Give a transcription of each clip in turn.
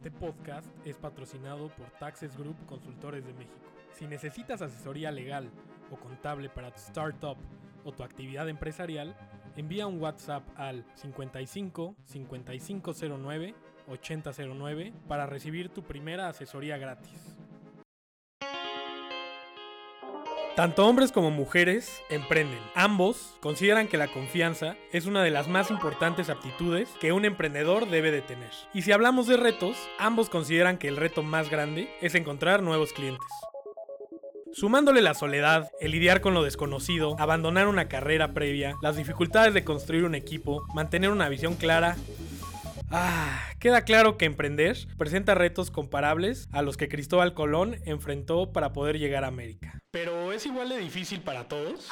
Este podcast es patrocinado por Taxes Group Consultores de México. Si necesitas asesoría legal o contable para tu startup o tu actividad empresarial, envía un WhatsApp al 55 5509 8009 para recibir tu primera asesoría gratis. Tanto hombres como mujeres emprenden. Ambos consideran que la confianza es una de las más importantes aptitudes que un emprendedor debe de tener. Y si hablamos de retos, ambos consideran que el reto más grande es encontrar nuevos clientes. Sumándole la soledad, el lidiar con lo desconocido, abandonar una carrera previa, las dificultades de construir un equipo, mantener una visión clara, Ah, queda claro que emprender presenta retos comparables a los que Cristóbal Colón enfrentó para poder llegar a América. Pero es igual de difícil para todos.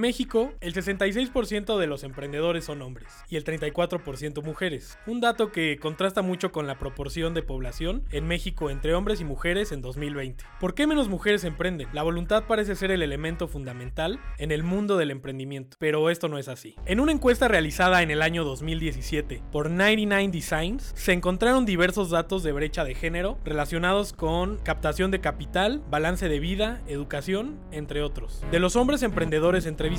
México, el 66% de los emprendedores son hombres y el 34% mujeres, un dato que contrasta mucho con la proporción de población en México entre hombres y mujeres en 2020. ¿Por qué menos mujeres emprenden? La voluntad parece ser el elemento fundamental en el mundo del emprendimiento, pero esto no es así. En una encuesta realizada en el año 2017 por 99 Designs, se encontraron diversos datos de brecha de género relacionados con captación de capital, balance de vida, educación, entre otros. De los hombres emprendedores entre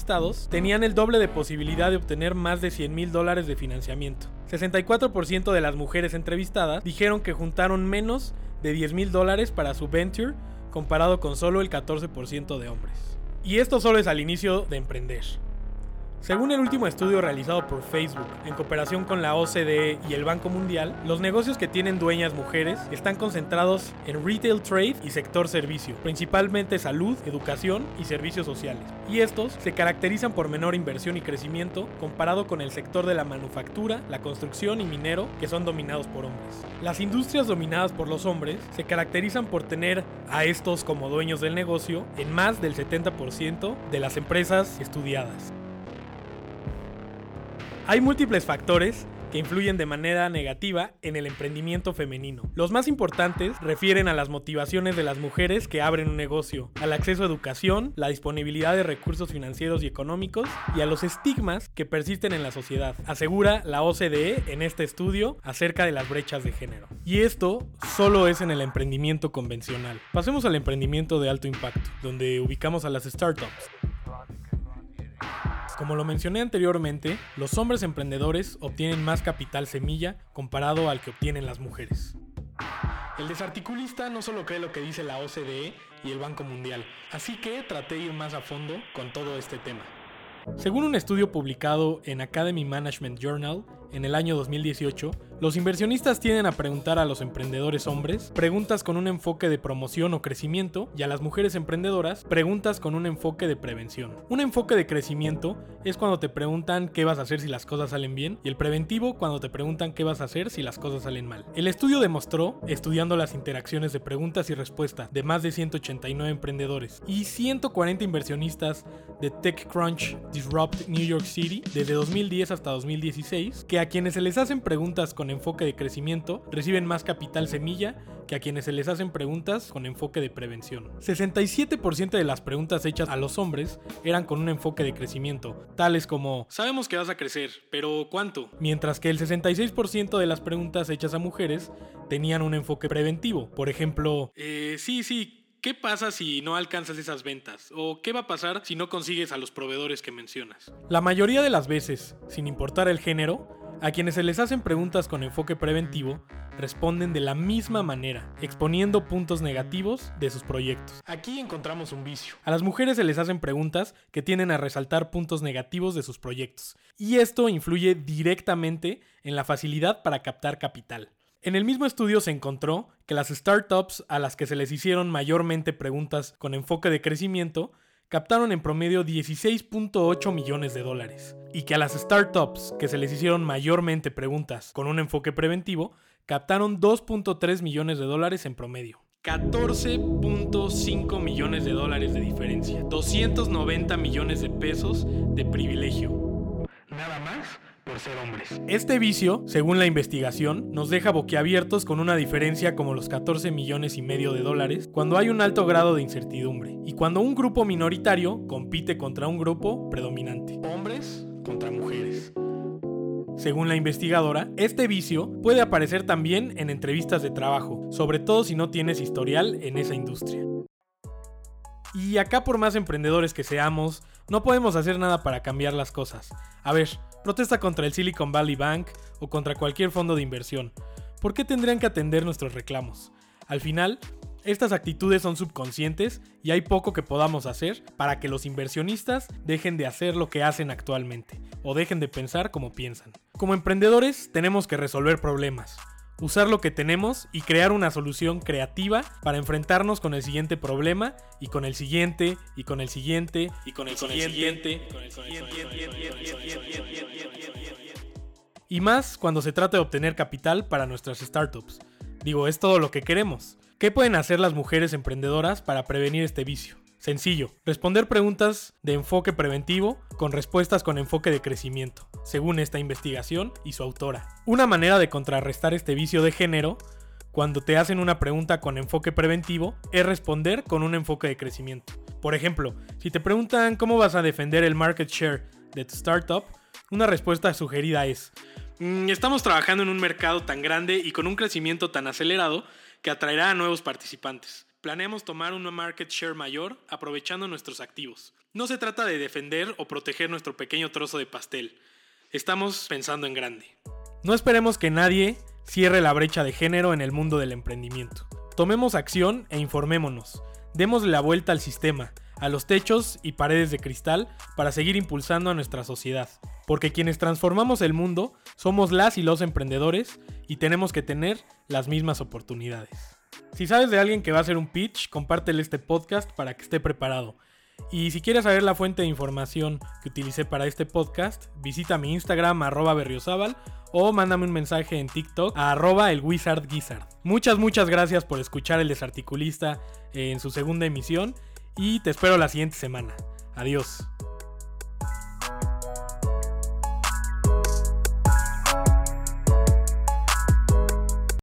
tenían el doble de posibilidad de obtener más de 100 mil dólares de financiamiento. 64% de las mujeres entrevistadas dijeron que juntaron menos de 10 mil dólares para su venture comparado con solo el 14% de hombres. Y esto solo es al inicio de emprender. Según el último estudio realizado por Facebook en cooperación con la OCDE y el Banco Mundial, los negocios que tienen dueñas mujeres están concentrados en retail trade y sector servicio, principalmente salud, educación y servicios sociales. Y estos se caracterizan por menor inversión y crecimiento comparado con el sector de la manufactura, la construcción y minero, que son dominados por hombres. Las industrias dominadas por los hombres se caracterizan por tener a estos como dueños del negocio en más del 70% de las empresas estudiadas. Hay múltiples factores que influyen de manera negativa en el emprendimiento femenino. Los más importantes refieren a las motivaciones de las mujeres que abren un negocio, al acceso a educación, la disponibilidad de recursos financieros y económicos y a los estigmas que persisten en la sociedad, asegura la OCDE en este estudio acerca de las brechas de género. Y esto solo es en el emprendimiento convencional. Pasemos al emprendimiento de alto impacto, donde ubicamos a las startups. Como lo mencioné anteriormente, los hombres emprendedores obtienen más capital semilla comparado al que obtienen las mujeres. El desarticulista no solo cree lo que dice la OCDE y el Banco Mundial, así que traté de ir más a fondo con todo este tema. Según un estudio publicado en Academy Management Journal en el año 2018, los inversionistas tienden a preguntar a los emprendedores hombres preguntas con un enfoque de promoción o crecimiento y a las mujeres emprendedoras preguntas con un enfoque de prevención. Un enfoque de crecimiento es cuando te preguntan qué vas a hacer si las cosas salen bien y el preventivo cuando te preguntan qué vas a hacer si las cosas salen mal. El estudio demostró, estudiando las interacciones de preguntas y respuestas de más de 189 emprendedores y 140 inversionistas de TechCrunch Disrupt New York City desde 2010 hasta 2016, que a quienes se les hacen preguntas con enfoque de crecimiento reciben más capital semilla que a quienes se les hacen preguntas con enfoque de prevención. 67% de las preguntas hechas a los hombres eran con un enfoque de crecimiento, tales como sabemos que vas a crecer, pero ¿cuánto? Mientras que el 66% de las preguntas hechas a mujeres tenían un enfoque preventivo. Por ejemplo, eh, sí, sí, ¿Qué pasa si no alcanzas esas ventas? ¿O qué va a pasar si no consigues a los proveedores que mencionas? La mayoría de las veces, sin importar el género, a quienes se les hacen preguntas con enfoque preventivo, responden de la misma manera, exponiendo puntos negativos de sus proyectos. Aquí encontramos un vicio. A las mujeres se les hacen preguntas que tienden a resaltar puntos negativos de sus proyectos, y esto influye directamente en la facilidad para captar capital. En el mismo estudio se encontró que las startups a las que se les hicieron mayormente preguntas con enfoque de crecimiento captaron en promedio 16.8 millones de dólares y que a las startups que se les hicieron mayormente preguntas con un enfoque preventivo captaron 2.3 millones de dólares en promedio. 14.5 millones de dólares de diferencia, 290 millones de pesos de privilegio. Nada más por ser hombres. Este vicio, según la investigación, nos deja boquiabiertos con una diferencia como los 14 millones y medio de dólares cuando hay un alto grado de incertidumbre y cuando un grupo minoritario compite contra un grupo predominante. Hombres contra mujeres. Según la investigadora, este vicio puede aparecer también en entrevistas de trabajo, sobre todo si no tienes historial en esa industria. Y acá por más emprendedores que seamos, no podemos hacer nada para cambiar las cosas. A ver, protesta contra el Silicon Valley Bank o contra cualquier fondo de inversión. ¿Por qué tendrían que atender nuestros reclamos? Al final, estas actitudes son subconscientes y hay poco que podamos hacer para que los inversionistas dejen de hacer lo que hacen actualmente o dejen de pensar como piensan. Como emprendedores tenemos que resolver problemas, usar lo que tenemos y crear una solución creativa para enfrentarnos con el siguiente problema y con el siguiente y con el siguiente y con el siguiente. Y más cuando se trata de obtener capital para nuestras startups. Digo, es todo lo que queremos. ¿Qué pueden hacer las mujeres emprendedoras para prevenir este vicio? Sencillo, responder preguntas de enfoque preventivo con respuestas con enfoque de crecimiento, según esta investigación y su autora. Una manera de contrarrestar este vicio de género cuando te hacen una pregunta con enfoque preventivo es responder con un enfoque de crecimiento. Por ejemplo, si te preguntan cómo vas a defender el market share de tu startup, una respuesta sugerida es, mm, estamos trabajando en un mercado tan grande y con un crecimiento tan acelerado que atraerá a nuevos participantes planeamos tomar un market share mayor aprovechando nuestros activos. No se trata de defender o proteger nuestro pequeño trozo de pastel. Estamos pensando en grande. No esperemos que nadie cierre la brecha de género en el mundo del emprendimiento. Tomemos acción e informémonos. Demos la vuelta al sistema, a los techos y paredes de cristal para seguir impulsando a nuestra sociedad. Porque quienes transformamos el mundo somos las y los emprendedores y tenemos que tener las mismas oportunidades. Si sabes de alguien que va a hacer un pitch, compártele este podcast para que esté preparado. Y si quieres saber la fuente de información que utilicé para este podcast, visita mi Instagram arroba o mándame un mensaje en TikTok a arroba el Wizard Muchas, muchas gracias por escuchar El Desarticulista en su segunda emisión y te espero la siguiente semana. Adiós.